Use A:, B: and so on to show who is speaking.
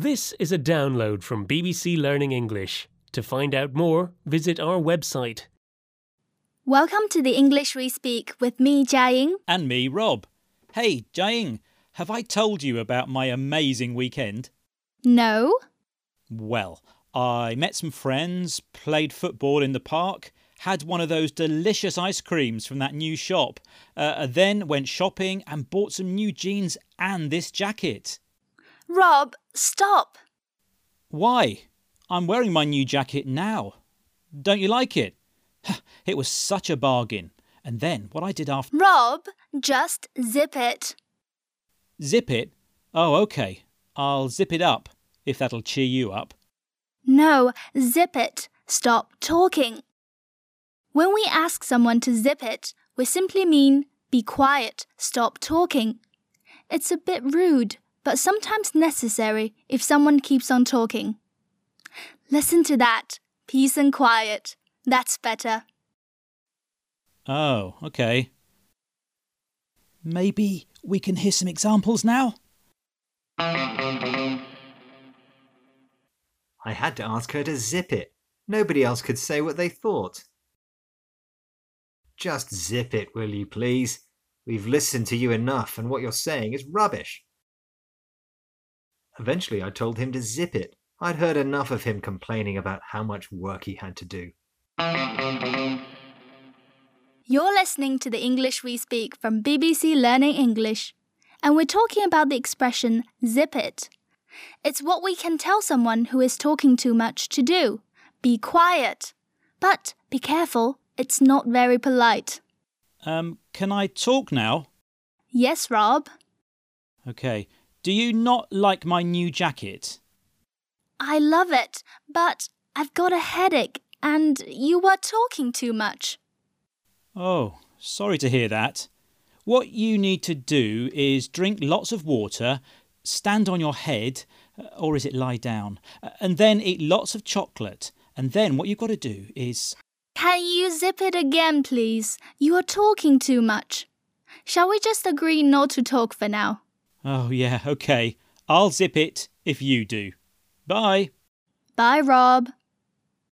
A: This is a download from BBC Learning English. To find out more, visit our website.
B: Welcome to the English We Speak with me, Jiaying.
C: And me, Rob. Hey, Jiaying, have I told you about my amazing weekend?
B: No?
C: Well, I met some friends, played football in the park, had one of those delicious ice creams from that new shop, uh, then went shopping and bought some new jeans and this jacket.
B: Rob, stop.
C: Why? I'm wearing my new jacket now. Don't you like it? It was such a bargain. And then what I did after.
B: Rob, just zip it.
C: Zip it? Oh, okay. I'll zip it up, if that'll cheer you up.
B: No, zip it. Stop talking. When we ask someone to zip it, we simply mean be quiet, stop talking. It's a bit rude, but sometimes necessary if someone keeps on talking. Listen to that. Peace and quiet. That's better.
C: Oh, okay. Maybe we can hear some examples now?
D: I had to ask her to zip it. Nobody else could say what they thought. Just zip it, will you please? We've listened to you enough, and what you're saying is rubbish. Eventually, I told him to zip it. I'd heard enough of him complaining about how much work he had to do.
B: You're listening to the English We Speak from BBC Learning English, and we're talking about the expression zip it. It's what we can tell someone who is talking too much to do. Be quiet. But be careful, it's not very polite.
C: Um, can I talk now?
B: Yes, Rob.
C: Okay. Do you not like my new jacket?
B: I love it, but I've got a headache and you were talking too much.
C: Oh, sorry to hear that. What you need to do is drink lots of water, stand on your head, uh, or is it lie down, uh, and then eat lots of chocolate. And then what you've got to do is.
B: Can you zip it again, please? You are talking too much. Shall we just agree not to talk for now?
C: Oh, yeah, okay. I'll zip it if you do. Bye.
B: Bye, Rob.